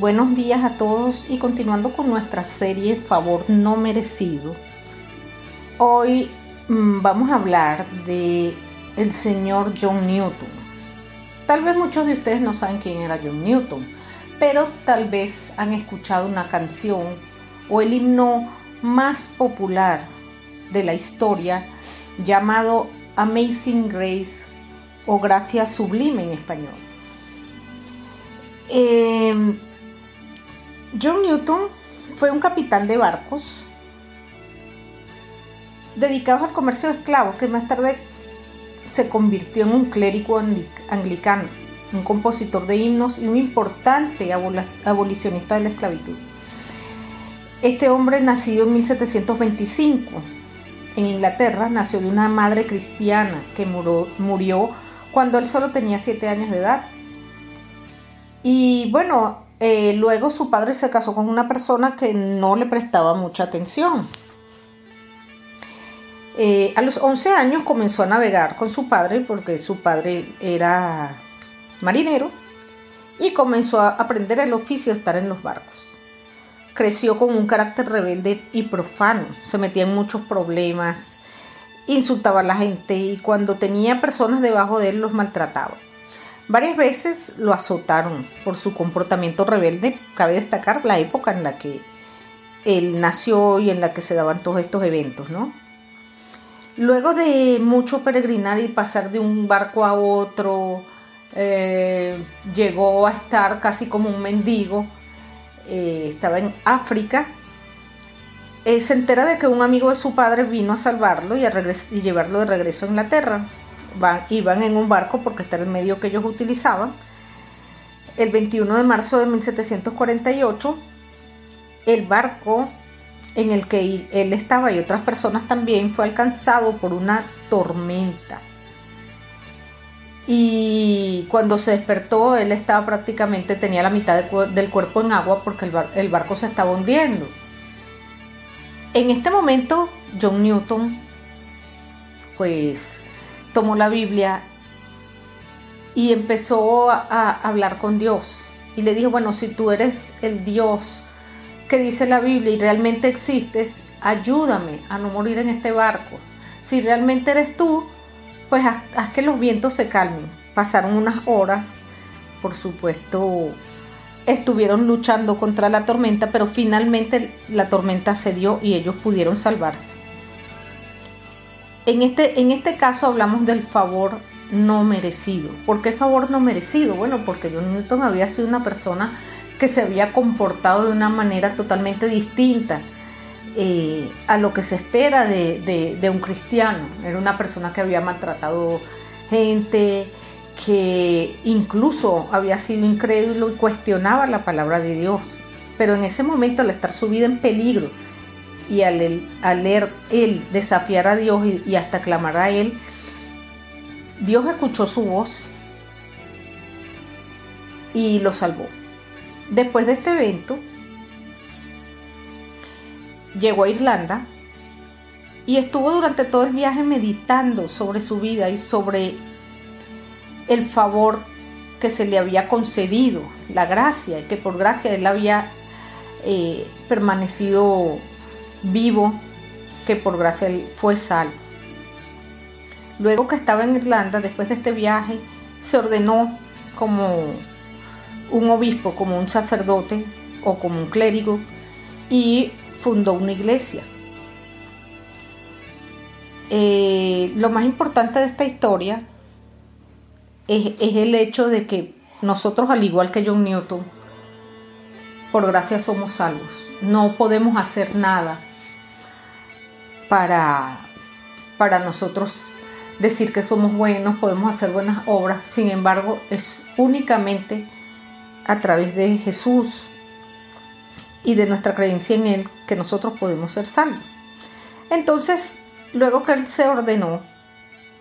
Buenos días a todos y continuando con nuestra serie Favor no merecido. Hoy mm, vamos a hablar de el señor John Newton. Tal vez muchos de ustedes no saben quién era John Newton, pero tal vez han escuchado una canción o el himno más popular de la historia llamado Amazing Grace o Gracia Sublime en español. Em, John Newton fue un capitán de barcos dedicado al comercio de esclavos que más tarde se convirtió en un clérigo anglicano, un compositor de himnos y un importante abolicionista de la esclavitud. Este hombre, nacido en 1725 en Inglaterra, nació de una madre cristiana que murió cuando él solo tenía 7 años de edad. Y bueno, eh, luego su padre se casó con una persona que no le prestaba mucha atención. Eh, a los 11 años comenzó a navegar con su padre porque su padre era marinero y comenzó a aprender el oficio de estar en los barcos. Creció con un carácter rebelde y profano, se metía en muchos problemas, insultaba a la gente y cuando tenía personas debajo de él los maltrataba. Varias veces lo azotaron por su comportamiento rebelde. Cabe destacar la época en la que él nació y en la que se daban todos estos eventos, ¿no? Luego de mucho peregrinar y pasar de un barco a otro, eh, llegó a estar casi como un mendigo. Eh, estaba en África. Eh, se entera de que un amigo de su padre vino a salvarlo y a y llevarlo de regreso a Inglaterra. Iban en un barco porque está el medio que ellos utilizaban. El 21 de marzo de 1748, el barco en el que él estaba y otras personas también fue alcanzado por una tormenta. Y cuando se despertó, él estaba prácticamente, tenía la mitad del cuerpo en agua porque el, barco se estaba hundiendo. En este momento, John Newton, pues, tomó la Biblia y empezó a hablar con Dios. Y le dijo, bueno, si tú eres el Dios que dice la Biblia y realmente existes, ayúdame a no morir en este barco. Si realmente eres tú, pues haz, que los vientos se calmen. Pasaron unas horas, por supuesto, estuvieron luchando contra la tormenta, pero finalmente la tormenta cedió y ellos pudieron salvarse. En este, en este caso hablamos del favor no merecido. ¿Por qué favor no merecido? Bueno, porque John Newton había sido una persona que se había comportado de una manera totalmente distinta eh, a lo que se espera de, un cristiano. Era una persona que había maltratado gente, que incluso había sido incrédulo y cuestionaba la palabra de Dios. Pero en ese momento, al estar su vida en peligro y al, leer él desafiar a Dios y, y hasta clamar a Él, Dios escuchó su voz y lo salvó. Después de este evento, llegó a Irlanda y estuvo durante todo el viaje meditando sobre su vida y sobre el favor que se le había concedido, la gracia, que por gracia él había eh, permanecido vivo, que por gracia fue salvo. Luego que estaba en Irlanda, después de este viaje, se ordenó como un obispo como un sacerdote o como un clérigo y fundó una iglesia. Eh, lo más importante de esta historia es, el hecho de que nosotros, al igual que John Newton, por gracia somos salvos. No podemos hacer nada para, para nosotros decir que somos buenos, podemos hacer buenas obras. Sin embargo, es únicamente a través de Jesús y de nuestra creencia en Él que nosotros podemos ser salvos. Entonces, luego que Él se ordenó,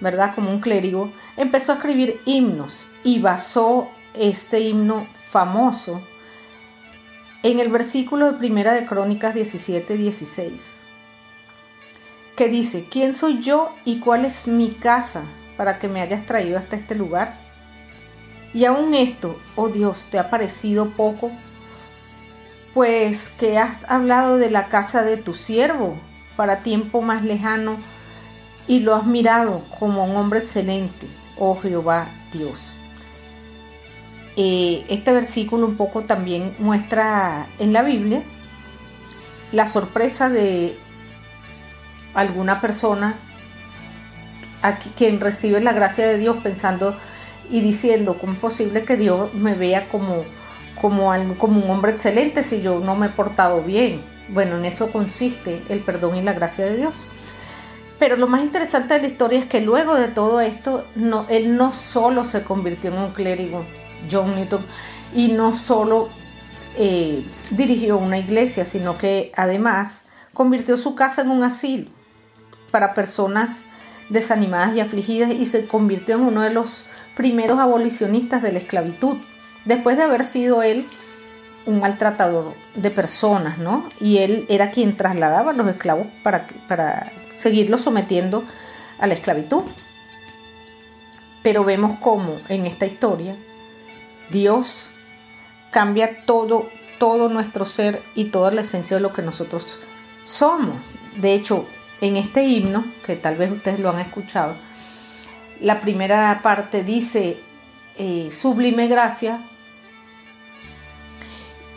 ¿verdad? Como un clérigo, empezó a escribir himnos y basó este himno famoso en el versículo de Primera de Crónicas 17, 16, que dice, ¿quién soy yo y cuál es mi casa para que me hayas traído hasta este lugar? Y aún esto, oh Dios, te ha parecido poco pues que has hablado de la casa de tu siervo para tiempo más lejano y lo has mirado como un hombre excelente, oh Jehová Dios. Eh, este versículo un poco también muestra en la Biblia la sorpresa de alguna persona a quien recibe la gracia de Dios pensando y diciendo, ¿cómo es posible que Dios me vea como, como, como un hombre excelente si yo no me he portado bien? Bueno, en eso consiste el perdón y la gracia de Dios. Pero lo más interesante de la historia es que luego de todo esto, él no solo se convirtió en un clérigo, John Newton, y no solo eh, dirigió una iglesia, sino que además convirtió su casa en un asilo para personas desanimadas y afligidas y se convirtió en uno de los primeros abolicionistas de la esclavitud, después de haber sido él un maltratador de personas, ¿no? Y él era quien trasladaba a los esclavos para, para seguirlo sometiendo a la esclavitud. Pero vemos cómo en esta historia Dios cambia todo, todo nuestro ser y toda la esencia de lo que nosotros somos. De hecho, en este himno, que tal vez ustedes lo han escuchado, la primera parte dice, eh, sublime gracia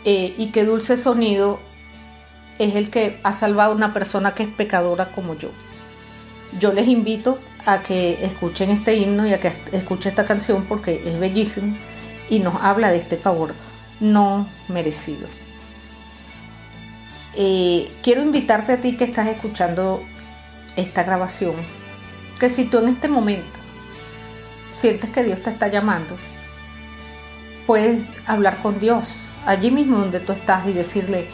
eh, y qué dulce sonido es el que ha salvado a una persona que es pecadora como yo. Yo les invito a que escuchen este himno y a que escuchen esta canción porque es bellísimo y nos habla de este favor no merecido. Eh, quiero invitarte a ti que estás escuchando esta grabación, que si tú en este momento sientes que Dios te está llamando, puedes hablar con Dios allí mismo donde tú estás y decirle,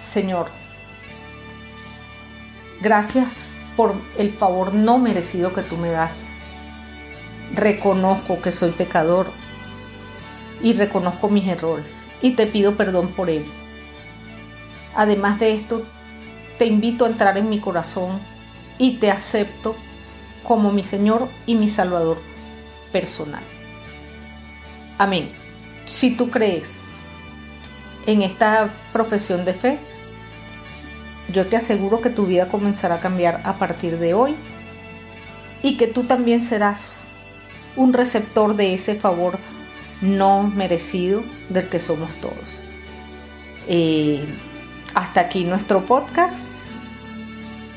Señor, gracias por el favor no merecido que tú me das. Reconozco que soy pecador y reconozco mis errores y te pido perdón por ello. Además de esto, te invito a entrar en mi corazón y te acepto como mi Señor y mi Salvador personal. Amén. Si tú crees en esta profesión de fe, yo te aseguro que tu vida comenzará a cambiar a partir de hoy y que tú también serás un receptor de ese favor no merecido del que somos todos. Eh, hasta aquí nuestro podcast.